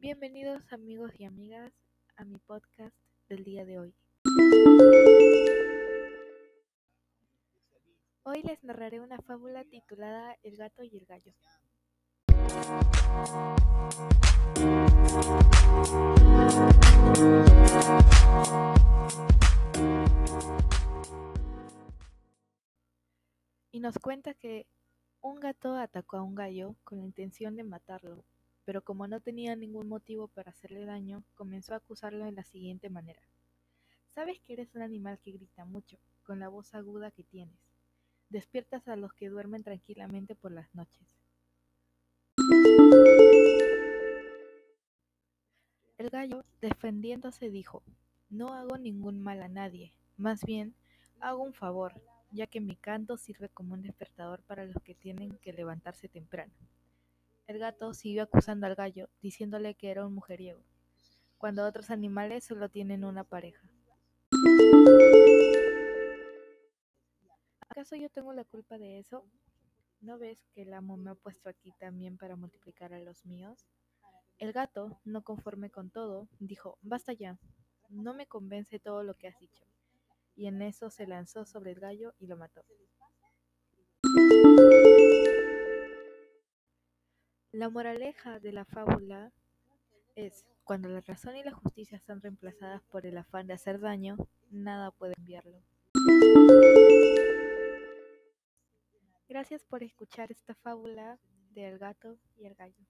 Bienvenidos amigos y amigas a mi podcast del día de hoy. Hoy les narraré una fábula titulada El gato y el gallo. Y nos cuenta que un gato atacó a un gallo con la intención de matarlo, pero como no tenía ningún motivo para hacerle daño, comenzó a acusarlo de la siguiente manera. Sabes que eres un animal que grita mucho, con la voz aguda que tienes. Despiertas a los que duermen tranquilamente por las noches. El gallo, defendiéndose, dijo, No hago ningún mal a nadie, más bien hago un favor, ya que mi canto sirve como un despertador para los que tienen que levantarse temprano. El gato siguió acusando al gallo, diciéndole que era un mujeriego, cuando otros animales solo tienen una pareja. ¿Acaso yo tengo la culpa de eso? ¿No ves que el amo me ha puesto aquí también para multiplicar a los míos? El gato, no conforme con todo, dijo, Basta ya, no me convence todo lo que has dicho. Y en eso se lanzó sobre el gallo y lo mató. La moraleja de la fábula es, cuando la razón y la justicia están reemplazadas por el afán de hacer daño, nada puede enviarlo. Gracias por escuchar esta fábula de El gato y el gallo.